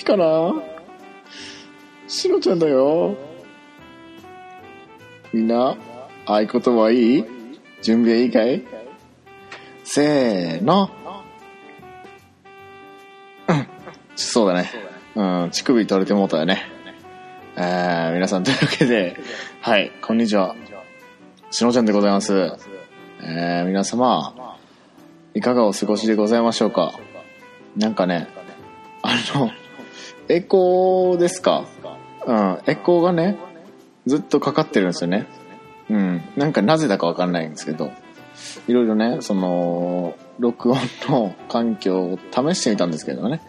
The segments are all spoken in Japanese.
元気かなしのちゃんだよ。みんな、合言葉いい？準備はいいかい？せーの。うん。そうだね。うん、乳首取れてもうたよね。えー、皆さんというわけで、はい、こんにちは。しのちゃんでございます。えー、皆様、いかがお過ごしでございましょうか？なんかね、あの、エコーですか？うん、エコーがね、ずっとかかってるんですよね。うん、なんかなぜだかわかんないんですけど、いろいろね、その、録音の環境を試してみたんですけどね。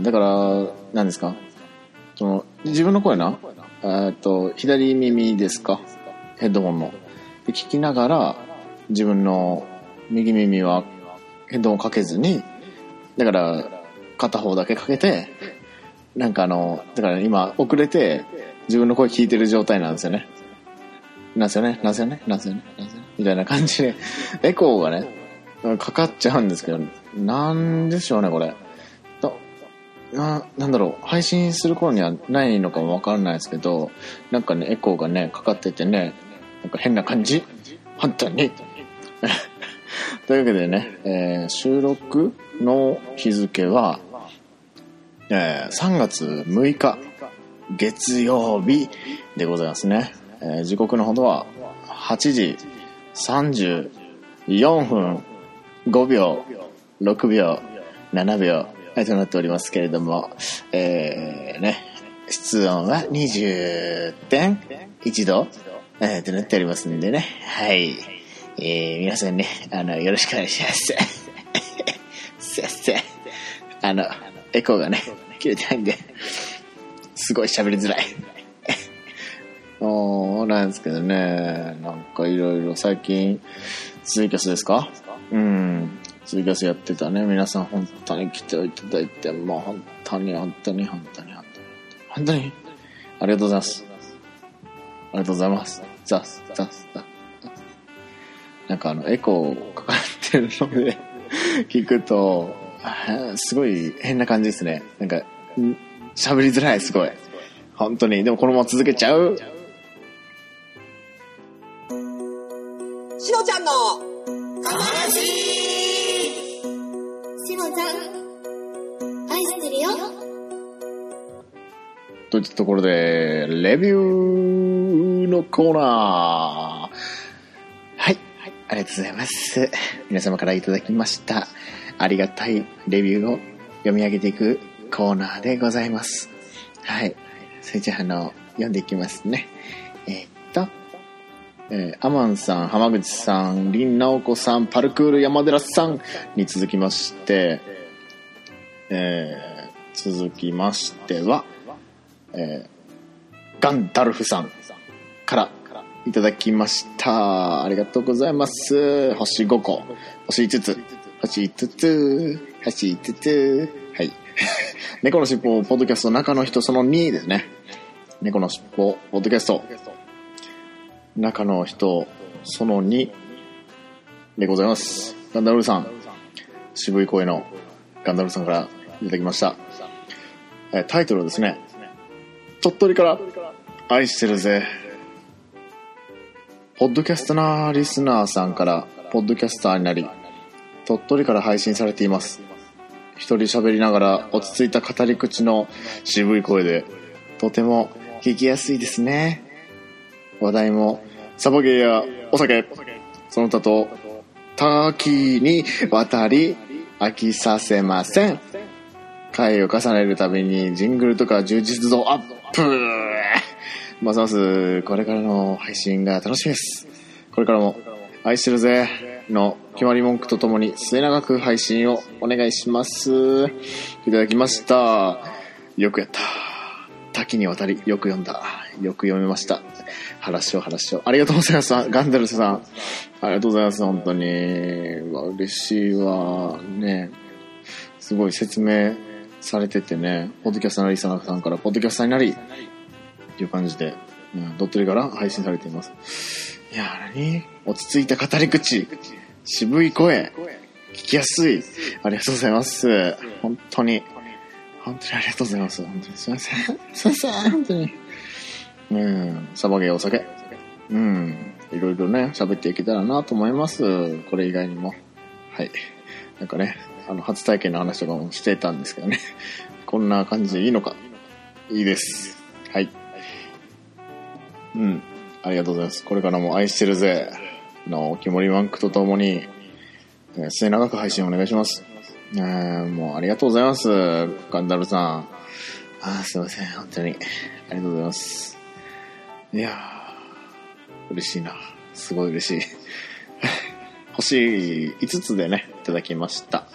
だから、何ですか？その、自分の声な、えっと、左耳ですか？ヘッドホンの。で、聞きながら、自分の右耳はヘッドホンかけずに、だから、片方だけかけて、なんかあの、だから今遅れて自分の声聞いてる状態なんですよね。なんですよね、なんですよね、なんすよね、なんすよね、みたいな感じで、エコーがね、かかっちゃうんですけど、なんでしょうね、これ。な、なんだろう、配信する頃にはないのかもわからないですけど、なんかね、エコーがね、かかっててね、なんか変な感じ？本当に？というわけでね、えー収録の日付は、えー3月6日、月曜日でございますね。えー時刻のほどは8時34分5秒、6秒、7秒、となっておりますけれども、えー、ね、室温は20.1度、えー、となっておりますんでね、はい。えー、皆さんね、あの、よろしくお願いします。すいません。あの、エコーがね、切れてないんで、すごい喋りづらい。そうなんですけどね、なんかいろいろ最近、ツイキャスですか？うん。ツイキャスやってたね。皆さん本当に来ていただいて、もう本当に本当に本当に本当に本当にありがとうございます。ありがとうございます。ザス、ザス、ザス。なんかあの、エコーかかってるので、聞くと、すごい変な感じですね。なんか、ん喋りづらい、すごい。本当に。でもこのまま続けちゃう。しのちゃんのかましのちゃん、愛してるよ。といったところで、レビューのコーナー。ありがとうございます。皆様からいただきました。ありがたいレビューを読み上げていくコーナーでございます。はい。それじゃあ、あの、読んでいきますね。えーっと、えーアマンさん、浜口さん、林直子さん、パルクール山寺さんに続きまして、えー続きましては、えーガンダルフさんからいただきました。ありがとうございます。星5個。星5つ。星5つ。星5つ。はい。猫のしっぽ、ポッドキャスト、中の人その2ですね。猫のしっぽ、ポッドキャスト。中の人その2でございます。ガンダルさん。渋い声のガンダルさんからいただきました。えタイトルはですね、鳥取から愛してるぜ。ポッドキャストなリスナーさんからポッドキャスターになり、鳥取から配信されています。一人喋りながら落ち着いた語り口の渋い声で、とても聞きやすいですね。話題もサバゲーやお酒、その他と多岐にわたり飽きさせません。回を重ねるたびにジングルとか充実度アップますますこれからの配信が楽しみです。これからも愛してるぜの決まり文句とともに末永く配信をお願いします。いただきました。よくやった。多岐にわたりよく読んだ。よく読みました。話しよう話しよう。ありがとうございます。ガンダルスさん。ありがとうございます。本当に。嬉しいわ。ね。すごい説明されててね、ポッドキャスターのリサナさんから、ポッドキャスターになり、っていう感じで、うん、ドットリから配信されています。いやー、何落ち着いた語り口、渋い声、聞きやすい。ありがとうございます。本当に、本当にありがとうございます。本当にすいません。すいません、本当に。うん、サバゲーお酒。うん、いろいろね、喋っていけたらなと思います。これ以外にも。はい。なんかね、あの、初体験の話とかもしてたんですけどね。こんな感じでいいのか。いいです。はい。うん。ありがとうございます。これからも愛してるぜ。の、キモリワンクとともに、えー末永く配信お願いします。えーもうありがとうございます。ガンダルさん。あーすいません。本当に。ありがとうございます。いやー、嬉しいな。すごい嬉しい。星5つでね、いただきました。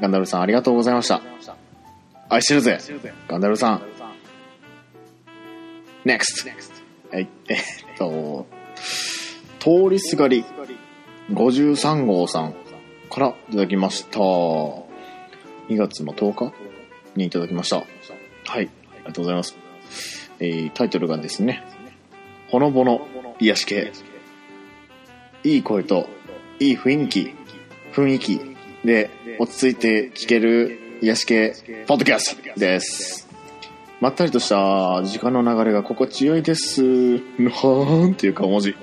ガンダルさんありがとうございました。愛してるぜ。ガンダルさん。NEXT! はい、えっと、通りすがり53号さんからいただきました。2月の10日にいただきました。はい、ありがとうございます。えータイトルがですね、ほのぼの癒し系。いい声と、いい雰囲気、雰囲気で落ち着いて聴ける癒し系ポッドキャストです。まったりとした時間の流れが心地よいです。なんていうか文字。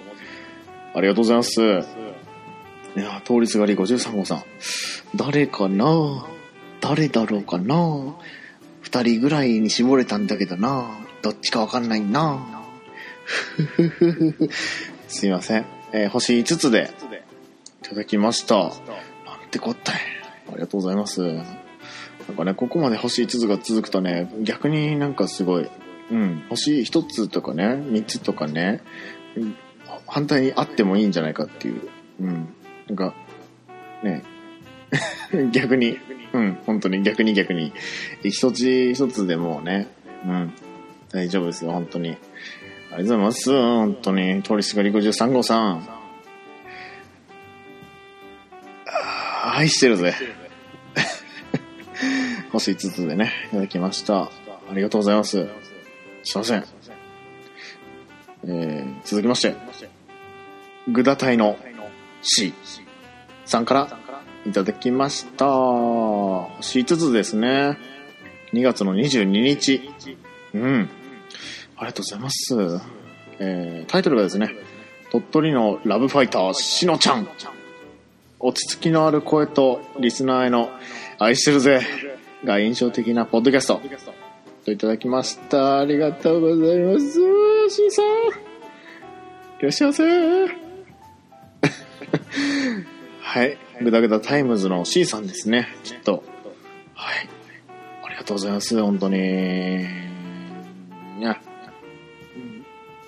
ありがとうございます。いや、通りすがり53号さん。誰かな？誰だろうかな？二人ぐらいに絞れたんだけどなどっちかわかんないな すいません。えー星5つでいただきました。なんてこったい。ありがとうございます。なんかね、ここまで星5つが続くとね、逆になんかすごい、うん、星1つとかね、3つとかね、反対にあってもいいんじゃないかっていう、うん、なんか、ね、逆に、うん、本当に逆に逆に、一つ一つでもうね、うん、大丈夫ですよ、本当に。ありがとうございます、本当に。通りすがり53号さん。愛してるぜ。星5つでね、いただきました。ありがとうございます。すいません。えー、続きまして、グダ隊の C さんからいただきました。星5つですね。2月の22日。うん。ありがとうございます。えー、タイトルがですね、鳥取のラブファイター、しのちゃん。落ち着きのある声とリスナーへの愛してるぜが印象的なポッドキャストといただきました。ありがとうございます。しんさん。いらっしゃいませ。はい。グダグダタイムズの C さんですね。きっと。はい。ありがとうございます。本当に。いや。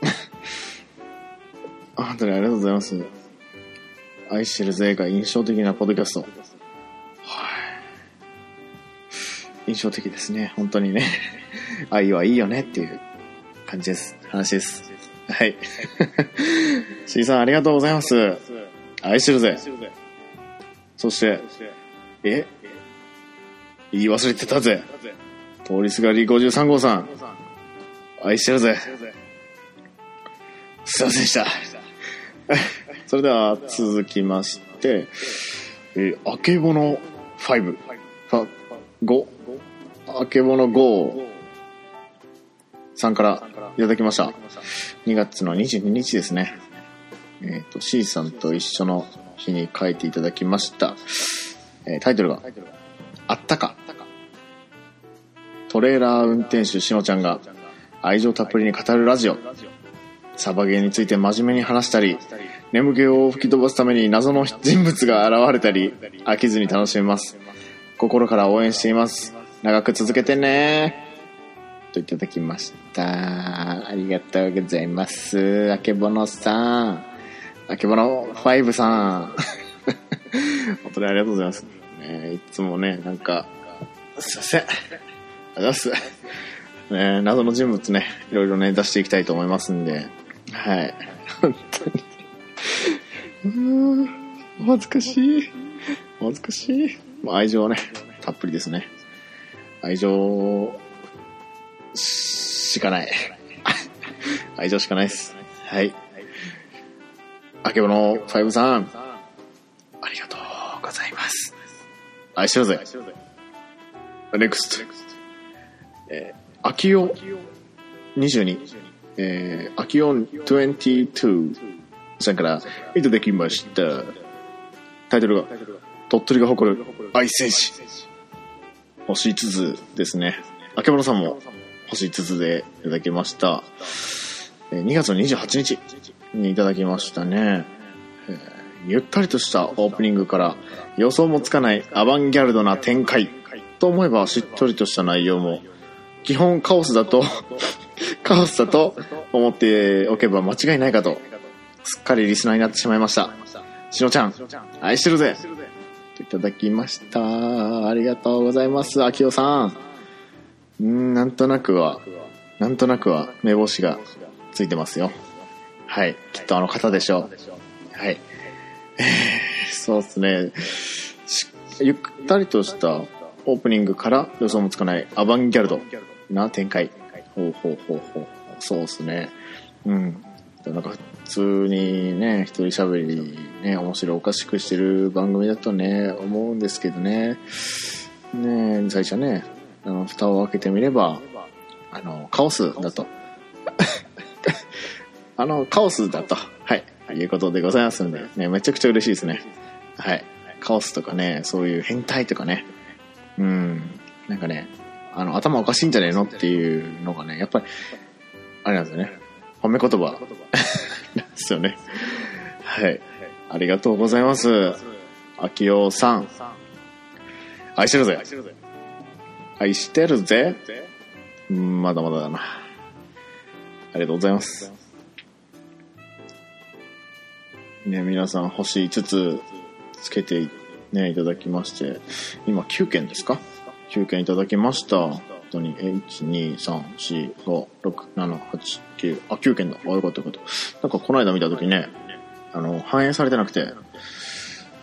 本当にありがとうございます。愛してるぜが印象的なポッドキャスト。印象的ですね。本当にね。愛はいいよねっていう感じです。話です。はい。C さんありがとうございます。愛してるぜ。そして、え？言い忘れてたぜ。通りすがり53号さん。愛してるぜ。すいませんでした。それでは続きまして、えー、あけぼの5、5、あけぼの5さんからいただきました。2月の22日ですね。えっ、と、C さんと一緒の日に書いていただきました。えータイトルが、あったか。トレーラー運転手しのちゃんが愛情たっぷりに語るラジオ。サバゲーについて真面目に話したり、眠気を吹き飛ばすために謎の人物が現れたり、飽きずに楽しめます。心から応援しています。長く続けてね。といただきました。ありがとうございます。あけぼのさん。あけぼの5さん。本当にありがとうございます。ね、いつもね、なんか、すいません。ありがとうございます。ね、謎の人物ね、いろいろね、出していきたいと思いますんで、はい。本当に。うん、恥ずかしい。恥ずかしい。まあ愛情ね、たっぷりですね。愛情しかない。愛情しかないです。はい。あけぼの5さん、ありがとうございます。愛してるぜ。ネクスト。えー、アキオ22、えー、アキオン22さんからいただきました。タイトルが、鳥取が誇る愛戦士。星5つですね。あけぼのさんも星5つでいただきました。2月の28日にいただきましたね。えーゆったりとしたオープニングから予想もつかないアバンギャルドな展開と思えばしっとりとした内容も基本カオスだと カオスだと思っておけば間違いないかとすっかりリスナーになってしまいましたしのちゃん愛してるぜといただきました。ありがとうございます。あきおさん。うんなんとなくはなんとなくは目星がついてますよ。はい。きっとあの方でしょう。はい。そうですね。しゆったりとしたオープニングから予想もつかないアバンギャルドな展開。ほうほうほうほう。そうですね。うん。なんか普通にね一人喋りね面白おかしくしてる番組だとね思うんですけどね。ね最初ねあの蓋を開けてみればあのカオスだと。あのカオスだと。はい。いうことでございますんでねめちゃくちゃ嬉しいですね。はい。カオスとかねそういう変態とかね。うん。なんかねあの頭おかしいんじゃねえのっていうのがねやっぱりあれなんですよね。褒め言葉。なんですよね。はい。ありがとうございます。秋代さん。愛してるぜ。愛してるぜ。うんまだまだだな。ありがとうございます。ね皆さん星5つつけてねいただきまして。今9件ですか？9件いただきました。本当に。え123456789あ9件だ。あよかったよかった。なんかこの間見た時ねあの反映されてなくて。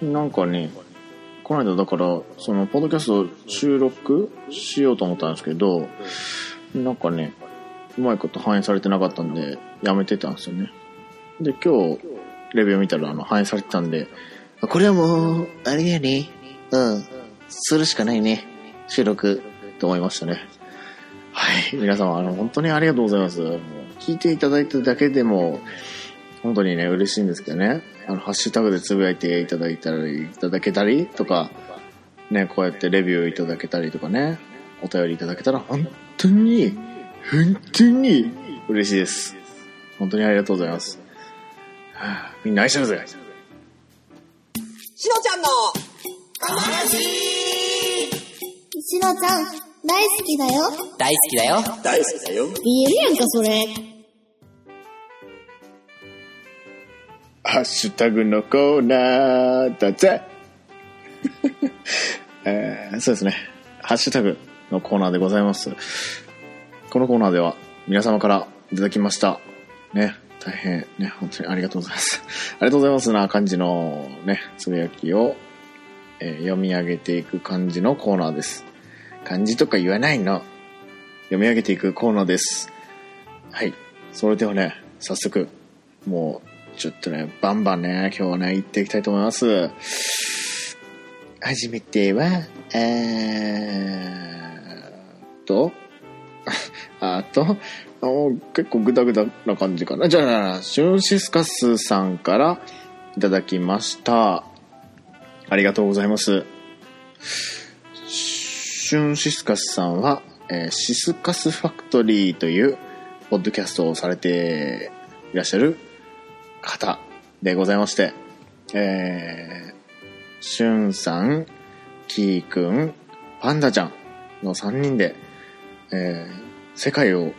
なんかねこの間だからそのポッドキャスト収録しようと思ったんですけどなんかねうまいこと反映されてなかったんでやめてたんですよね。で今日レビュー見たらあの反映されてたんでこれはもうあれやね。うん。するしかないね。収録。と思いましたね。はい。皆様あの本当にありがとうございます。聞いていただいただけでも本当にね嬉しいんですけどねあのハッシュタグでつぶやいていただいたりいただけたりとかねこうやってレビューいただけたりとかねお便りいただけたら本当に本当に嬉しいです本当にありがとうございます、はあみんな愛してるぜしのちゃんのしのちゃん、大好きだよ。大好きだよ。大好きだよ見えるやんか、それ。ハッシュタグのコーナーだぜ、えーそうですね。ハッシュタグのコーナーでございます。このコーナーでは皆様からいただきました。ね、大変ね、本当にありがとうございます。ありがとうございますな感じのね、つぶやきを、えー読み上げていく感じのコーナーです。漢字とか言わないの。読み上げていくコーナーです。はい。それではね、早速、もう、ちょっとね、バンバンね、今日はね、行っていきたいと思います。はじめては、えーっ と、あと、結構グダグダな感じかな。じゃあ、シュンシスカスさんからいただきました。ありがとうございます。シュンシスカスさんは、えーシスカスファクトリーというポッドキャストをされていらっしゃる方でございまして、えー、しゅんさん、きーくん、パンダちゃんの3人で、えー世界を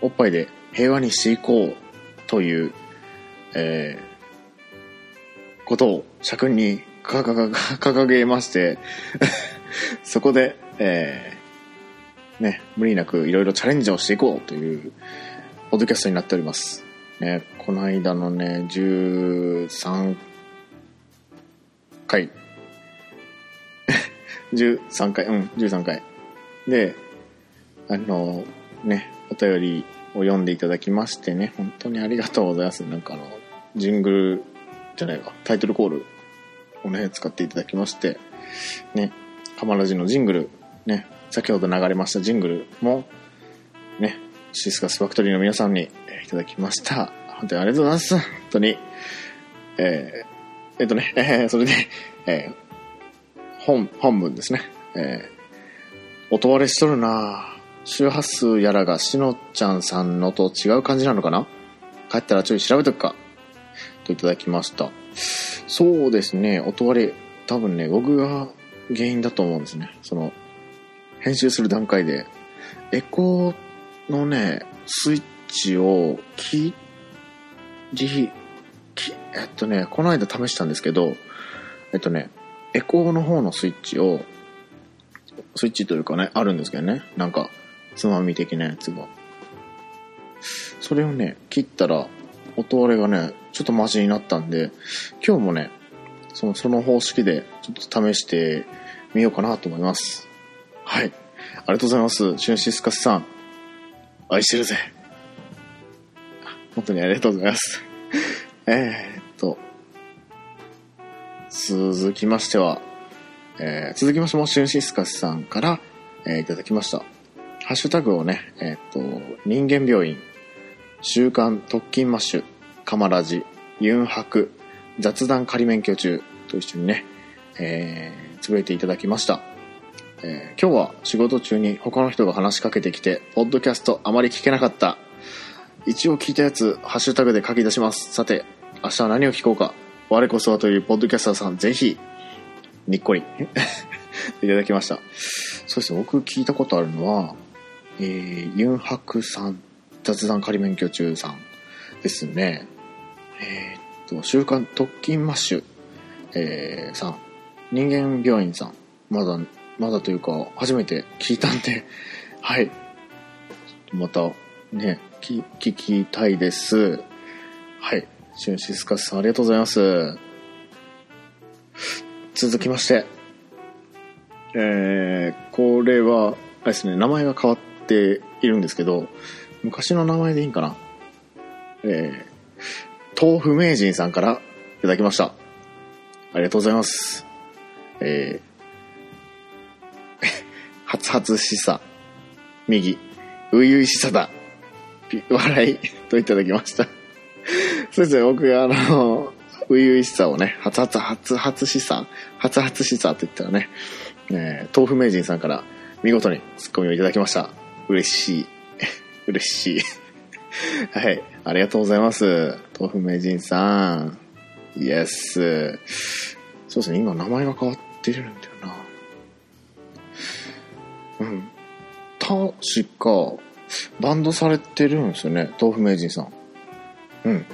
おっぱいで平和にしていこうという、えーことを社訓に掲げまして、そこで、えーね、無理なくいろいろチャレンジをしていこうという、ポッドキャストになっております。ね、この間のね、13回。13回、うん、13回。で、あの、ね、お便りを読んでいただきましてね、本当にありがとうございます。なんかあの、ジングルじゃないわ、タイトルコールをね、使っていただきまして、ね、カマラジのジングル、ね、先ほど流れましたジングルも、ね、シスカスファクトリーの皆さんにえいただきました。本当にありがとうございます。本当に。えー、えっとね、えーそれで、えー本、本文ですね。えー、音割れしとるな周波数やらがしのちゃんさんのと違う感じなのかな帰ったらちょい調べとくか。といただきました。そうですね、音割れ、多分ね、僕が原因だと思うんですね。その、編集する段階で、エコーのね、スイッチを切り、きえっとね、この間試したんですけど、えっとね、エコーの方のスイッチを、スイッチというかね、あるんですけどね、なんか、つまみ的なやつが。それをね、切ったら、音割れがね、ちょっとマシになったんで、今日もね、その、その方式で、ちょっと試してみようかなと思います。はい。ありがとうございます。シュンシスカスさん。愛してるぜ。本当にありがとうございます。えーっと、続きましては、えー続きましても、シュンシスカスさんから、えーいただきました。ハッシュタグをね、えーっと、人間病院、週刊特勤マッシュ、カマラジ、ユンハク、雑談仮免許中と一緒にね、えー、つぶやいていただきました。えー今日は仕事中に他の人が話しかけてきて、ポッドキャストあまり聞けなかった。一応聞いたやつ、ハッシュタグで書き出します。さて、明日は何を聞こうか。我こそはというポッドキャスターさん、ぜひ、にっこり、いただきました。そうですね、僕聞いたことあるのは、えー、ユンハクさん、雑談仮免許中さんですね。えーっと、週刊特勤マッシュ、えー、さん、人間病院さん、まだ、まだというか、初めて聞いたんで、はい。また、ね、き聞きたいです。はい。シュンシスカスさん、ありがとうございます。続きまして、えー、これは、あれですね、名前が変わっているんですけど、昔の名前でいいんかなえー、豆腐名人さんからいただきました。ありがとうございます。えー、初々しさ、右、ういういしさだ、笑い、といただきました。そうですね、僕があの、ういういしさをね、初々、初々しさ、初々しさと言ったらね、えー豆腐名人さんから見事にツッコミをいただきました。嬉しい。嬉しい。はい。ありがとうございます。豆腐名人さん。イエス。そうですね、今名前が変わってるんだよな。うん。確か、バンドされてるんですよね、豆腐名人さん。うん。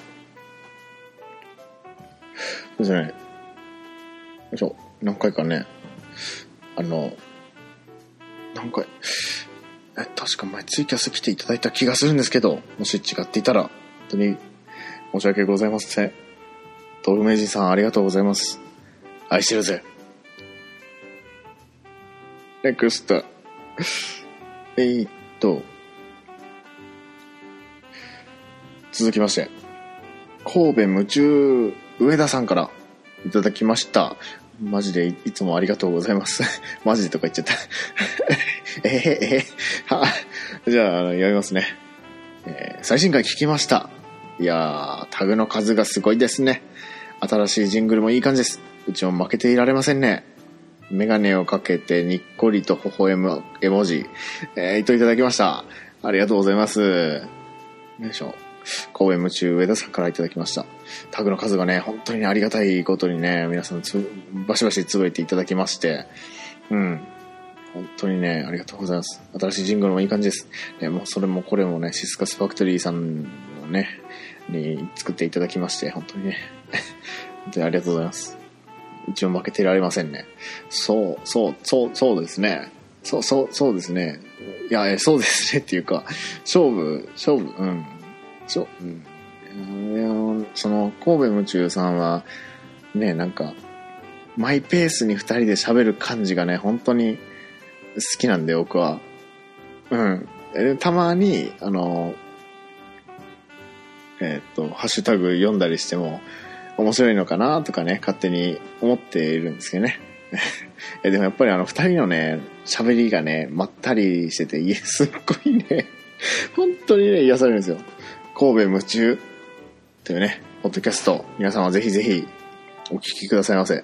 そうですね。よいしょ。何回かね、あの、何回、え、確か前ツイキャス来ていただいた気がするんですけど、もし違っていたら、本当に申し訳ございません。豆腐名人さんありがとうございます。愛してるぜ。ネクスト。えーっと、続きまして、神戸夢中上田さんからいただきました。マジでいつもありがとうございます。マジでとか言っちゃった。えー、えー、は、じゃあ、あの読みますね。えー最新回聞きました。いやー、タグの数がすごいですね。新しいジングルもいい感じです。うちも負けていられませんね。メガネをかけてにっこりと微笑む絵文字、えー、といただきました。ありがとうございます。よいしょ。神戸夢中上田さんからいただきました。タグの数がね、本当にありがたいことにね、皆さんつ、バシバシつぶえていただきまして、うん。本当にね、ありがとうございます。新しいジングルもいい感じです。ね、もうそれもこれもね、シスカスファクトリーさんのね、に作っていただきまして、本当にね、本当にありがとうございます。一応負けてられませんね。そう、そう、そう、そうですね。そう、そう、そうですね。いや、そうですねっていうか、勝負、勝負、うん。そう、うん。いや、その、神戸夢中さんは、ね、なんか、マイペースに二人で喋る感じがね、本当に好きなんで、僕は。うん。えたまに、あの、えーっと、ハッシュタグ読んだりしても、面白いのかなとかね、勝手に思っているんですけどね。えでもやっぱりあの二人のね、喋りがね、まったりしてて、いえ、すっごいね、本当にね、癒されるんですよ。神戸夢中というね、ポッドキャスト、皆さんはぜひぜひお聞きくださいませ。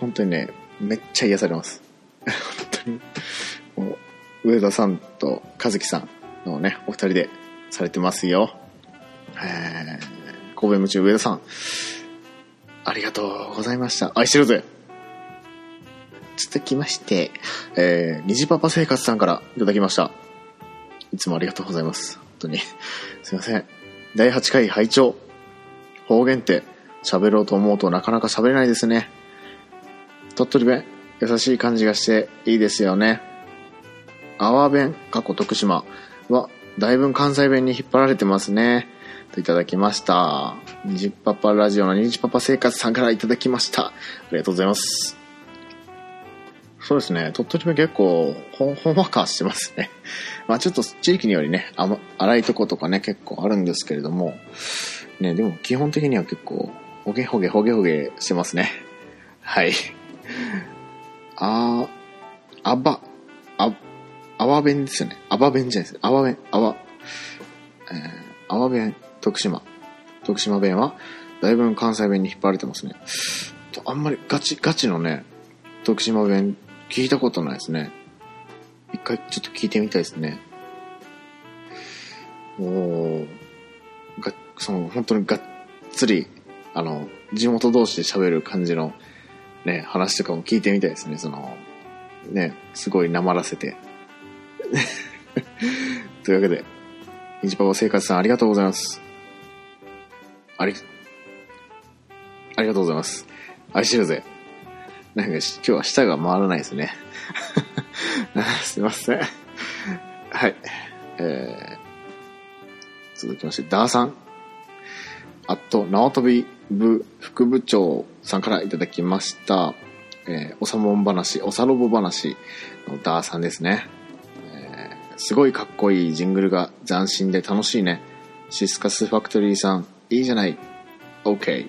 本当にね、めっちゃ癒されます。本当に。もう上田さんと和樹さんのね、お二人でされてますよ。えー、神戸夢中上田さん、ありがとうございました。愛してるぜ続きまして、えー、虹パパ生活さんからいただきました。いつもありがとうございます。当に。すいません。第8回拝聴方言って喋ろうと思うとなかなか喋れないですね。鳥取弁、優しい感じがしていいですよね。阿波弁、過去徳島は、だいぶ関西弁に引っ張られてますね。といただきました。にじパパラジオのにじパパ生活さんからいただきました。ありがとうございます。そうですね。鳥取弁結構、ほん、ほんわかしてますね。まあちょっと地域によりね、あま、荒いとことかね、結構あるんですけれども、ね、でも基本的には結構、ほげほげほげほげしてますね。はい。あー、あば、あ、あわ弁ですよね。あば弁じゃないです。あわ弁、あわ、えー、あわ弁、徳島。徳島弁は、だいぶ関西弁に引っ張られてますね。あんまりガチ、ガチのね、徳島弁聞いたことないですね。一回ちょっと聞いてみたいですね。おー、が、その、本当にがっつり、あの、地元同士で喋る感じの、ね、話とかも聞いてみたいですね。その、ね、すごいなまらせて。というわけで、ニジパパ生活さんありがとうございます。あり、ありがとうございます。愛してるぜ。なんか今日は舌が回らないですね。すいません。はい。えー、続きまして、ダーさん。あと、縄跳び部副部長さんからいただきました。えー、おさもん話、おさろぼ話のダーさんですね。えーすごいかっこいいジングルが斬新で楽しいね。シスカスファクトリーさん、いいじゃない。OK。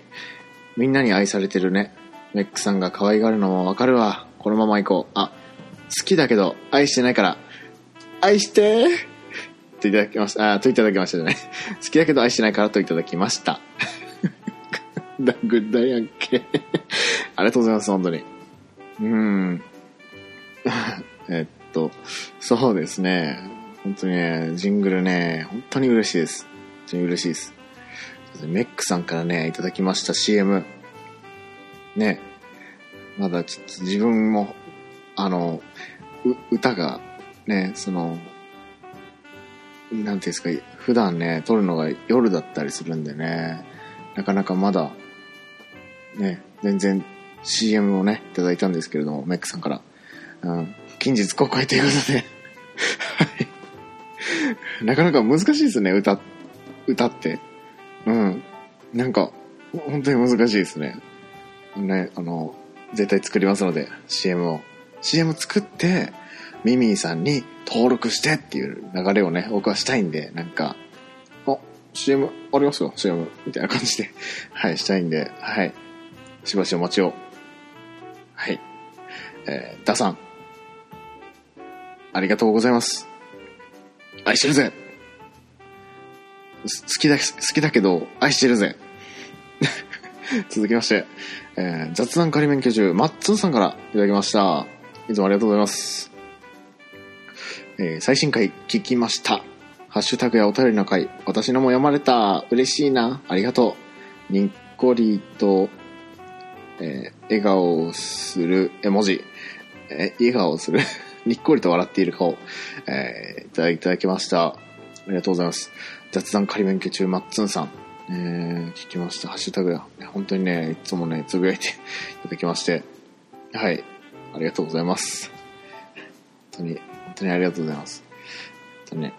みんなに愛されてるね。メックさんが可愛がるのもわかるわ。このまま行こう。あ、好きだけど愛してないから、愛してといただきました。あ、といただきましたじゃない。好きだけど愛してないからといただきました。だ、グッダやんけ。ありがとうございます、本当に。うん。えっと、そうですね。本当にね、ジングルね、本当に嬉しいです。本当に嬉しいです。メックさんからね、いただきました CM。ね、まだちょっと自分も、あの、歌が、ね、その、なんていうんですか、普段ね、撮るのが夜だったりするんでね、なかなかまだ、ね、全然 CM をね、いただいたんですけれども、メックさんから。うん、近日公開ということで、はい。なかなか難しいですね、歌、歌って。うん。なんか、本当に難しいですね。ね、あの、絶対作りますので、CM を。CM 作って、ミミィさんに登録してっていう流れをね、僕はしたいんで、なんか、あ、CM ありますよ、CM。みたいな感じで、はい、したいんで、はい。しばしお待ちを。はい。えー、ダさん。ありがとうございます。愛してるぜ好きだ、好きだけど、愛してるぜ続きまして、えー雑談仮免許中、マッツンさんからいただきました。いつもありがとうございます。えー最新回聞きました。ハッシュタグやお便りの回、私のも読まれた。嬉しいな。ありがとう。にっこりと、えー笑顔をする絵文字。え笑顔をする。にっこりと笑っている顔。えーいただいただきました。ありがとうございます。雑談仮免許中、マッツンさん。えー、聞きました。ハッシュタグや。本当にね、いつもね、つぶやいて いただきまして。はい。ありがとうございます。本当に、本当にありがとうございます。本当にね。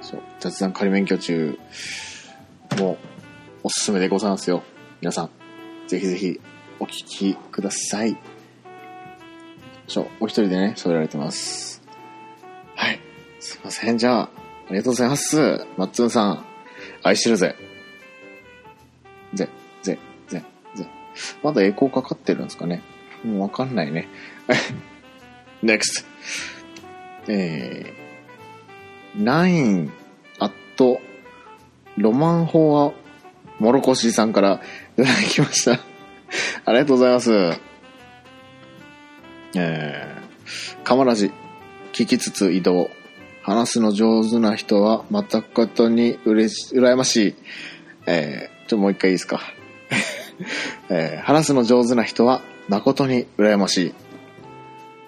そう、雑談仮免許中もおすすめでございますよ。皆さん、ぜひぜひお聞きください。そう、お一人でね、喋られてます。はい。すいません。じゃあ、ありがとうございます。マッツンさん、愛してるぜ。ぜ、ぜ、ぜ、ぜ。まだエコーかかってるんですかねもうわかんないね。NEXT。えー、9アットロマンホアモロコシさんから いただきました。ありがとうございます。えー、カマラジ、聞きつつ移動。話すの上手な人は誠に嬉し、羨ましい。えー、ちょ、もう一回いいですか。えー話すの上手な人は誠に羨ましい。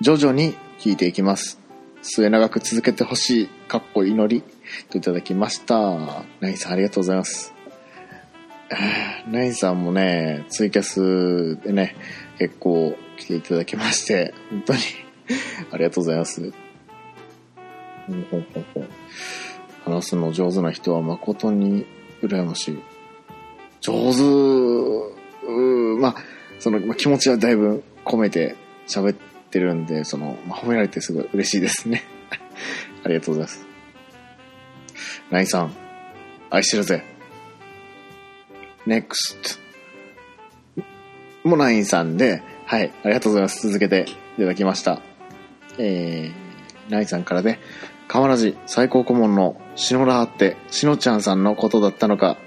徐々に聞いていきます。末永く続けてほしい。かっこ祈り。といただきました。ナインさんありがとうございます。ナインさんもね、ツイキャスでね、結構来ていただきまして、本当に ありがとうございます。話すの上手な人は誠に羨ましい。上手、まあ、その、ま、気持ちはだいぶ込めて喋ってるんで、その、ま、褒められてすごい嬉しいですね。ありがとうございます。ナインさん、愛してるぜ。NEXT。もナインさんで、はい、ありがとうございます。続けていただきました。えー、ナインさんからで、河原寺最高顧問の篠原って、しのちゃんさんのことだったのか、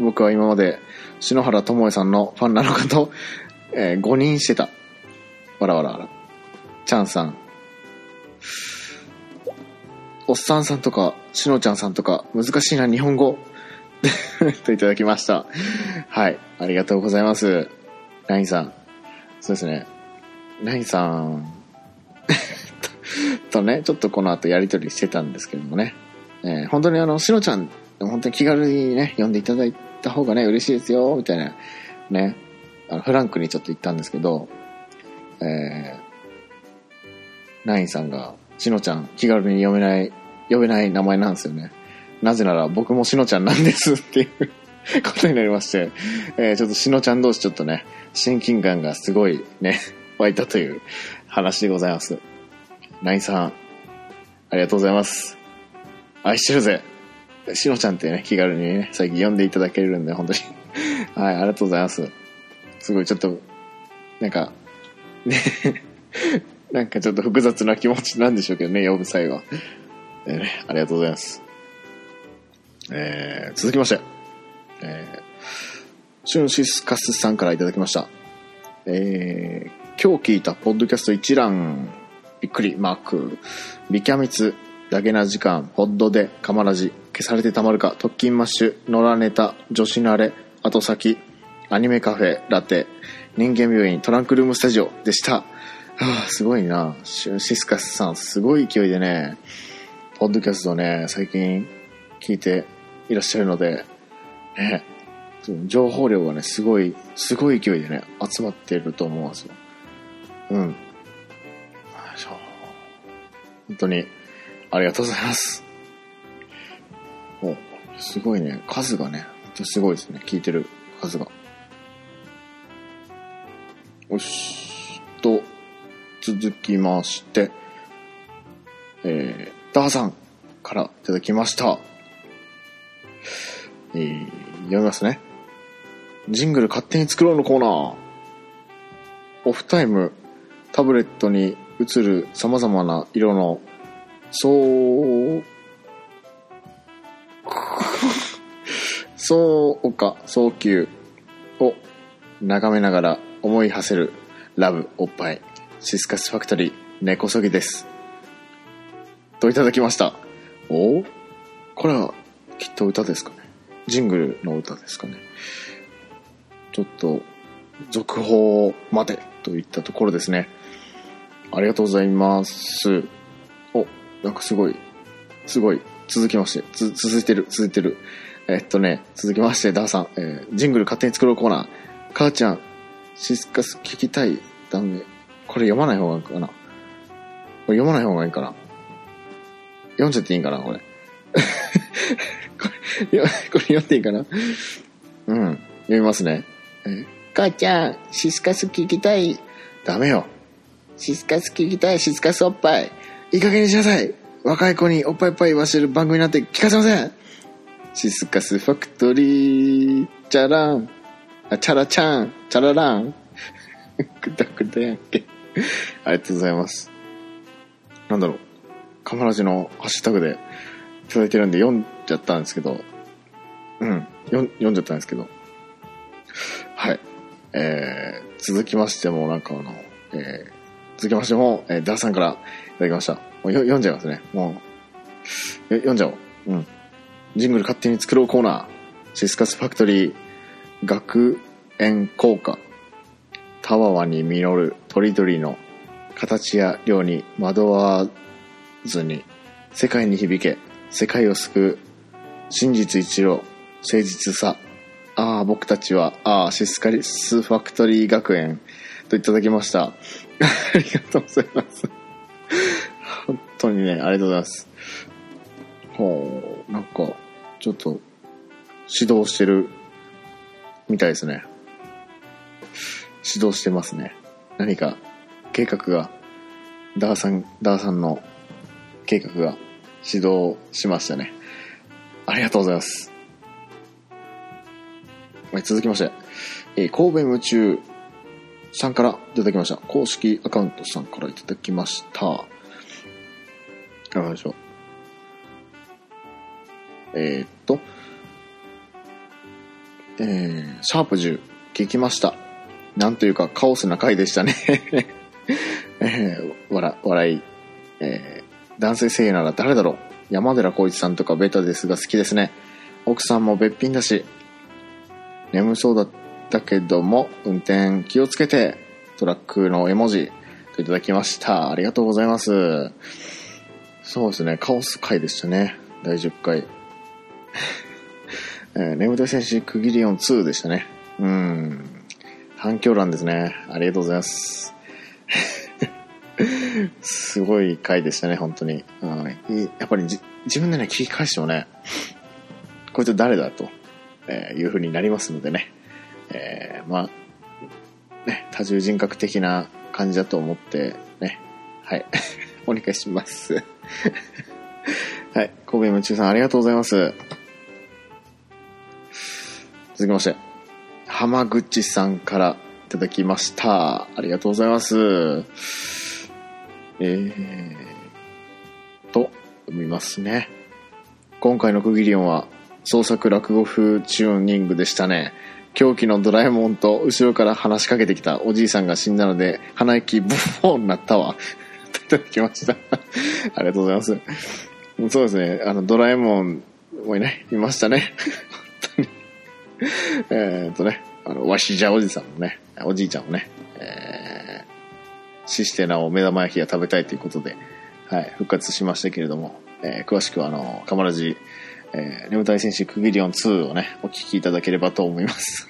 僕は今まで篠原智恵さんのファンなのかと、えー誤認してた。わらわらわら。ちゃんさん。おっさんさんとか、しのちゃんさんとか、難しいな、日本語。といただきました。はい。ありがとうございます。ナインさん。そうですね。ナインさん とね、ちょっとこの後やりとりしてたんですけどもね。えー本当にあの、しのちゃん、本当に気軽にね、呼んでいただいた方がね、嬉しいですよ、みたいな、ね、あのフランクにちょっと言ったんですけど、えー、ナインさんが、しのちゃん、気軽に読めない、呼べない名前なんですよね。なぜなら僕もしのちゃんなんですっていうことになりまして、えーちょっとしのちゃん同士ちょっとね、親近感がすごいね、湧いたという話でございます。ナイさん、ありがとうございます。愛してるぜ。しのちゃんってね、気軽にね、最近呼んでいただけるんで、本当に。はい、ありがとうございます。すごいちょっと、なんか、ね、なんかちょっと複雑な気持ちなんでしょうけどね、呼ぶ際は。えーね、ありがとうございます。えー、続きまして、えー、シュンシスカスさんからいただきました。えー、今日聞いたポッドキャスト一覧、びっくり、マーク、ビキャミツ、だけな時間、ポッドで、カマラジ、消されてたまるか、特勤マッシュ、野良ネタ、女子慣れ、後先、アニメカフェ、ラテ、人間病院、トランクルームスタジオでした。はあ、すごいな。シュンシスカスさん、すごい勢いでね、ポッドキャストね、最近聞いていらっしゃるので、ね、情報量がね、すごい、すごい勢いでね、集まっていると思うんですよ。うん。本当に、ありがとうございます。お、すごいね、数がね、本当にすごいですね、聞いてる数が。よし、と、続きまして、えー、ダーさんからいただきました。えー、読みますね。ジングル勝手に作ろうのコーナー。オフタイム、タブレットに映る様々な色の、そう、そうか、早急を眺めながら思い馳せるラブおっぱいシスカスファクトリー根こそぎです。といただきました。お？これはきっと歌ですかね。ジングルの歌ですかね。ちょっと続報までといったところですね。ありがとうございます。お、なんかすごい、すごい、続きまして、つ続いてる、続いてる。えっとね、続きまして、ダーさん、えージングル勝手に作ろうコーナー。母ちゃん、シスカス聞きたい。ダメ。これ読まない方がいいかな。これ読まない方がいいかな読んじゃっていいんかなこれ。これ、これ読んでいいかなうん。読みますね。え母ちゃん、シスカス聞きたい。ダメよ。シスカス聞きたい、シスカスおっぱい。いい加減にしなさい。若い子におっぱいおっぱい言わせる番組なんて聞かせません。シスカスファクトリー、チャラン。あ、チャラちゃん、チャララン。くだくだやんけ。ありがとうございます。なんだろう。カマラジのハッシュタグでいただいてるんで読んじゃったんですけど、うん、読ん読んじゃったんですけど、はい。えー、続きましても、なんかあの、えー、続きましても、えー、ダーさんからいただきました。もう読んじゃいますね。もう、読んじゃおう。うん。ジングル勝手に作ろうコーナー。シスカスファクトリー、学園効果。たわわに実る鳥々の形や量に惑わずに、世界に響け、世界を救う、真実一路、誠実さ。ああ、僕たちは、ああ、シスカリスファクトリー学園といただきました。ありがとうございます。本当にね、ありがとうございます。ほう、なんか、ちょっと、指導してるみたいですね。指導してますね。何か、計画が、ダーさん、ダーさんの計画が指導しましたね。ありがとうございます。続きまして、えー神戸夢中さんからいただきました。公式アカウントさんからいただきました。いかがでしょう？えーっと、えー、シャープ10聞きました。なんというかカオスな回でしたね。えー、笑、笑い。えー男性声優なら誰だろう？山寺宏一さんとかベタですが好きですね。奥さんもべっぴんだし、眠そうだったけども、運転気をつけて、トラックの絵文字といただきました。ありがとうございます。そうですね、カオス回でしたね。第10回。えー、眠たい戦士区切りオン2でしたね。うん。反響欄ですね。ありがとうございます。すごい回でしたね、本当に。うん、やっぱりじ自分でね、聞き返してもね、こいつ誰だと、えーいう風になりますのでね。えーまあ、ね、多重人格的な感じだと思って、ね。はい。お願いします。はい。神戸夢中さんありがとうございます。続きまして、浜口さんからいただきました。ありがとうございます。えーと、読みますね。今回の区切り音は、創作落語風チューニングでしたね。狂気のドラえもんと後ろから話しかけてきたおじいさんが死んだので、鼻息ブフォーになったわ。いただきました。ありがとうございます。そうですね。あの、ドラえもんもいね、いいましたね。本当に。えっとね、あの、わしじゃおじさんもね、おじいちゃんもね、えー、システナを目玉焼きが食べたいということで、はい、復活しましたけれども、えー詳しくはあの、カマラジ、えー、眠たい戦士クギリオン2をね、お聞きいただければと思います。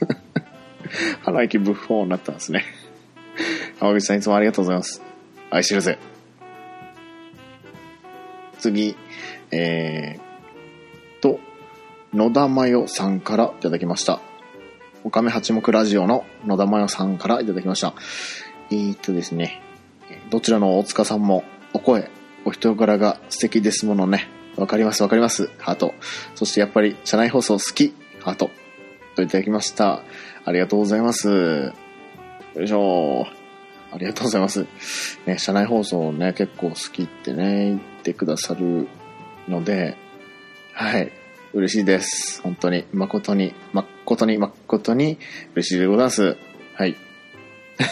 腹息ブッフォーになったんですね。浜口さんいつもありがとうございます。愛してるぜ。次、えー、と、野田真代さんからいただきました。おかめ八目ラジオの野田真代さんからいただきました。えーっとですね、どちらの大塚さんもお声、お人柄が素敵ですものね。わかりますわかります。ハート。そしてやっぱり車内放送好き。ハート。といただきました。ありがとうございます。よいしょ。ありがとうございます。ね、車内放送ね、結構好きってね、言ってくださるので、はい。嬉しいです。本当に、誠に、誠に、誠に嬉しいでございます。はい。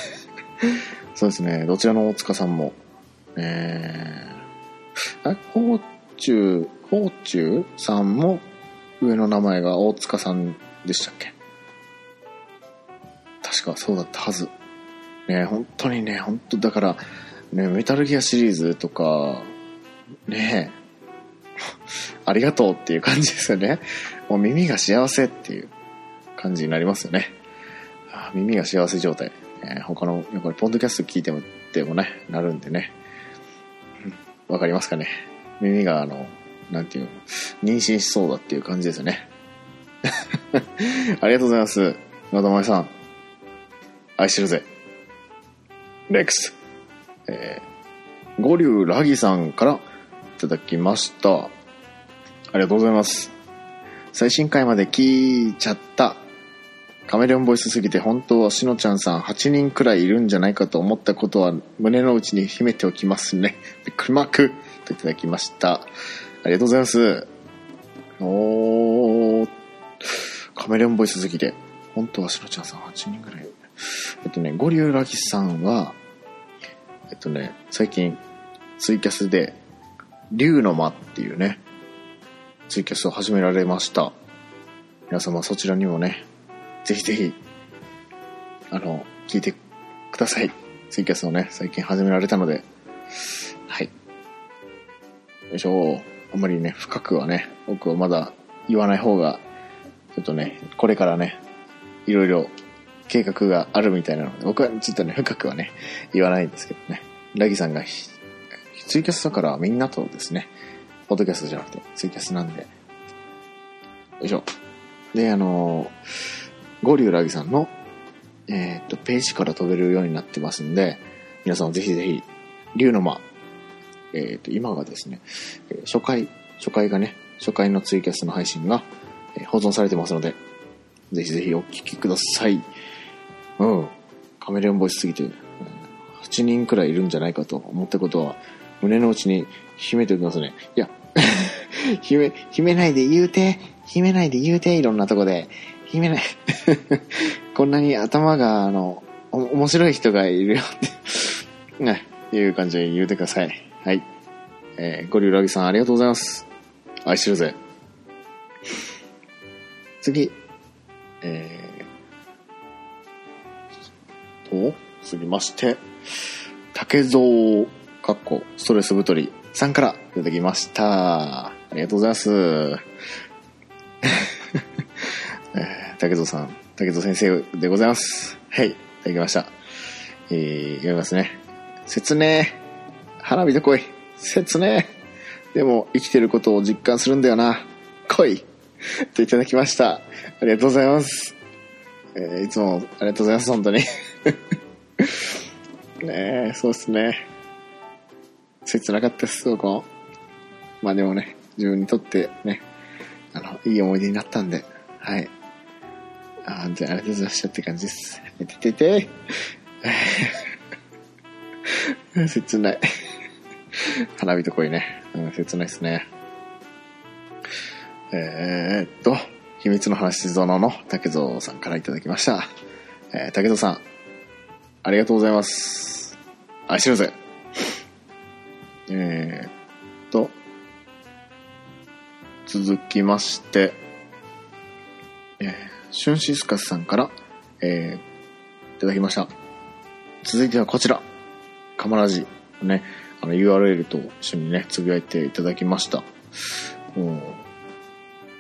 そうですね。どちらの大塚さんも、えー、え、宝中、宝中さんも上の名前が大塚さんでしたっけ？確かそうだったはず。ね本当にね、本当だから、ね、メタルギアシリーズとか、ねありがとうっていう感じですよね。もう耳が幸せっていう感じになりますよね。あ耳が幸せ状態。えー他の、やっぱりポッドキャスト聞いても、でもね、なるんでね。うわかりますかね？耳があの、なんていうの、妊娠しそうだっていう感じですよね。ありがとうございます。まだまさん。愛してるぜ。レックス。えー、五竜ラギさんからいただきました。ありがとうございます。最新回まで聞いちゃった。カメレオンボイスすぎて本当はしのちゃんさん8人くらいいるんじゃないかと思ったことは胸の内に秘めておきますね。びっくりマークといただきました。ありがとうございます。おー、カメレオンボイス好きで、本当はしのちゃんさん8人くらい。えっとね、ゴリュラギさんは、えっとね、最近ツイキャスで、竜の間っていうね、ツイキャスを始められました。皆様そちらにもね、ぜひぜひ、あの、聞いてください。ツイキャスをね、最近始められたので、よいしょ。あんまりね、深くはね、僕はまだ言わない方が、ちょっとね、これからね、いろいろ計画があるみたいなので、僕はちょっとね、深くはね、言わないんですけどね。ラギさんが、ツイキャスだからみんなとですね、ポッドキャストじゃなくて、ツイキャスなんで。よいしょ。で、あのゴリュウラギさんの、えーっと、ページから飛べるようになってますんで、皆さんもぜひぜひ、竜の間、えーっと、今がですね、初回、初回がね、初回のツイキャスの配信が、保存されてますので、ぜひぜひお聞きください。うん。カメレオンボイスすぎて、8人くらいいるんじゃないかと思ったことは、胸の内に秘めておきますね。いや、秘め、秘めないで言うて、秘めないで言うて、いろんなとこで。秘めない。こんなに頭が、あの、面白い人がいるよって、ね、いう感じで言うてください。はい。えー、ゴリュラギさんありがとうございます。愛してるぜ。次。えー、と、続きまして、竹蔵、かっこ、ストレス太りさんからいただきました。ありがとうございます。えー竹蔵さん、竹蔵先生でございます。はい、いただきました。えー、読みますね。説明。花火で来い。説明。でも、生きてることを実感するんだよな。来い。といただきました。ありがとうございます。えーいつもありがとうございます、本当に。ねえ、そうですね。切なかったです、僕も。まあでもね、自分にとってね、あの、いい思い出になったんで、はい。あじゃあありがとうございましたって感じです。てててて 切ない。花火と恋ね。うん、切ないですね。えー、っと、秘密の話園の竹蔵さんからいただきました。えー、竹蔵さん、ありがとうございます。愛してるぜ。えー、っと、続きまして、えー、シュンシスカスさんから、えー、いただきました。続いてはこちら。カマラジね、あの URL と一緒にね、つぶやいていただきました。も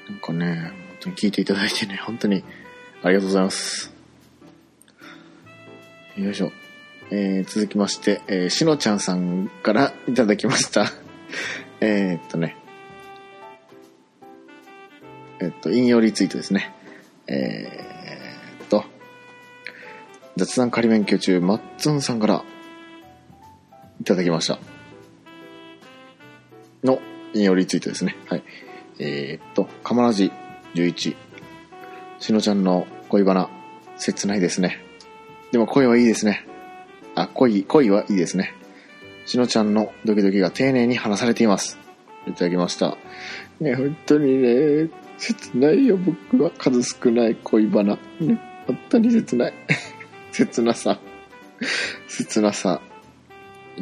う、なんかね、本当に聞いていただいてね、本当にありがとうございます。よいしょ。えー、続きまして、えー、しのちゃんさんからいただきました。えーっとね、えっと、引用リツイートですね。えーっと、雑談仮免許中、マッツンさんからいただきました。の引用リツイートですね。はい。えーっと、かまらじ11。しのちゃんの恋バナ、切ないですね。でも恋はいいですね。あ、恋、恋はいいですね。しのちゃんのドキドキが丁寧に話されています。いただきました。ね、本当にね、切ないよ、僕は。数少ない恋バナ。ね、本当に切ない。切なさ。切なさ。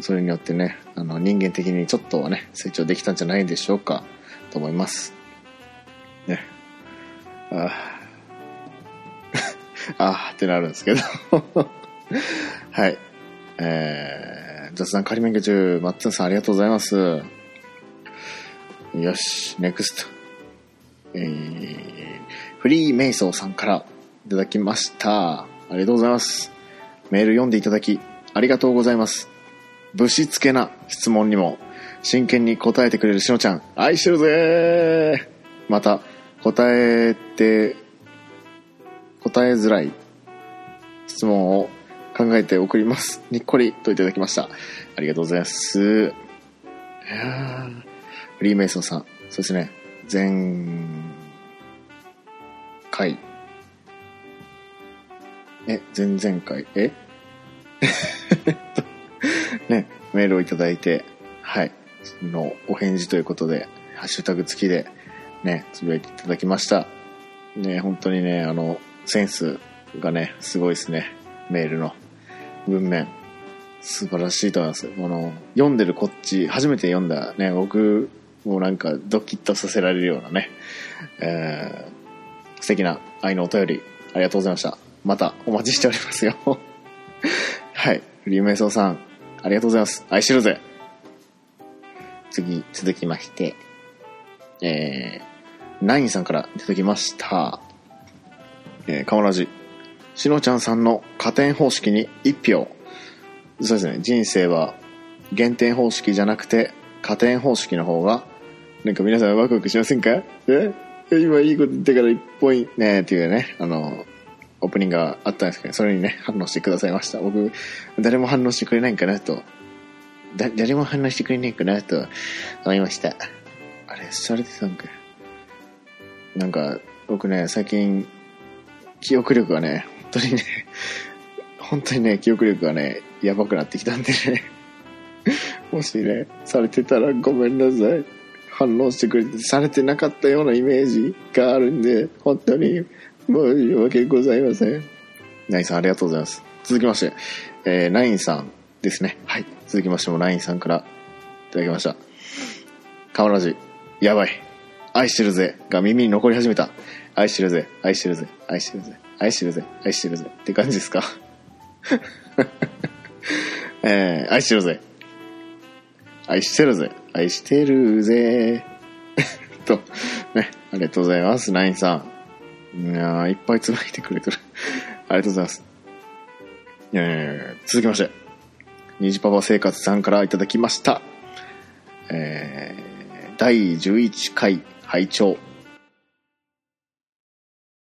それによってね、あの、人間的にちょっとはね、成長できたんじゃないでしょうか、と思います。ね。あ あ。ああってなるんですけど。はい。えー、雑談仮免許中、マッツンさんありがとうございます。よし、ネクスト。えー、フリーメイソーさんからいただきました。ありがとうございます。メール読んでいただき、ありがとうございます。ぶしつけな質問にも、真剣に答えてくれるしのちゃん、愛してるぜまた、答えて、答えづらい質問を考えて送ります。にっこりといただきました。ありがとうございます。いやフリーメイソンさん、そうですね、前回、え、前々回、え、メールをいただいて、はい、のお返事ということで、ハッシュタグ付きで、ね、つぶやいていただきました。ね、本当にね、あの、センスがね、すごいですね。メールの文面。素晴らしいと思います。あの、読んでるこっち、初めて読んだね、僕もなんかドキッとさせられるようなね、えー、素敵な愛のお便り、ありがとうございました。またお待ちしておりますよ。はい。フリーメイソーさん、ありがとうございます。愛してるぜ。次、続きまして、えー、ナインさんからいただきました。えー、カモラジ。しのちゃんさんの加点方式に1票。そうですね。人生は減点方式じゃなくて加点方式の方が、なんか皆さんワクワクしませんか？え？今いいこと言ったから1ポイントねっていうね、あの、オープニングがあったんですけど、それにね、反応してくださいました。僕、誰も反応してくれないんかなと、だ、誰も反応してくれないかなと思いました。あれ、されてたんか。なんか、僕ね、最近、記憶力がね、本当にね、本当にね、記憶力がね、やばくなってきたんでね。もしね、されてたらごめんなさい。反応してくれて、されてなかったようなイメージがあるんで、本当に申し訳ございません。ナインさんありがとうございます。続きまして、えー、ナインさんですね。はい。続きましてもナインさんからいただきました。カモラジ、やばい。愛してるぜが耳に残り始めた。愛してるぜ、愛してるぜ、愛してるぜ、愛してるぜ、愛してるぜって感じですか？えー、愛してるぜ。愛してるぜ。愛してるぜ。と、ね、ありがとうございます、ナインさん。いやいっぱいつぶやいてくれてる。ありがとうございます。えー、続きまして、虹パパ生活さんからいただきました。えー、第11回拝聴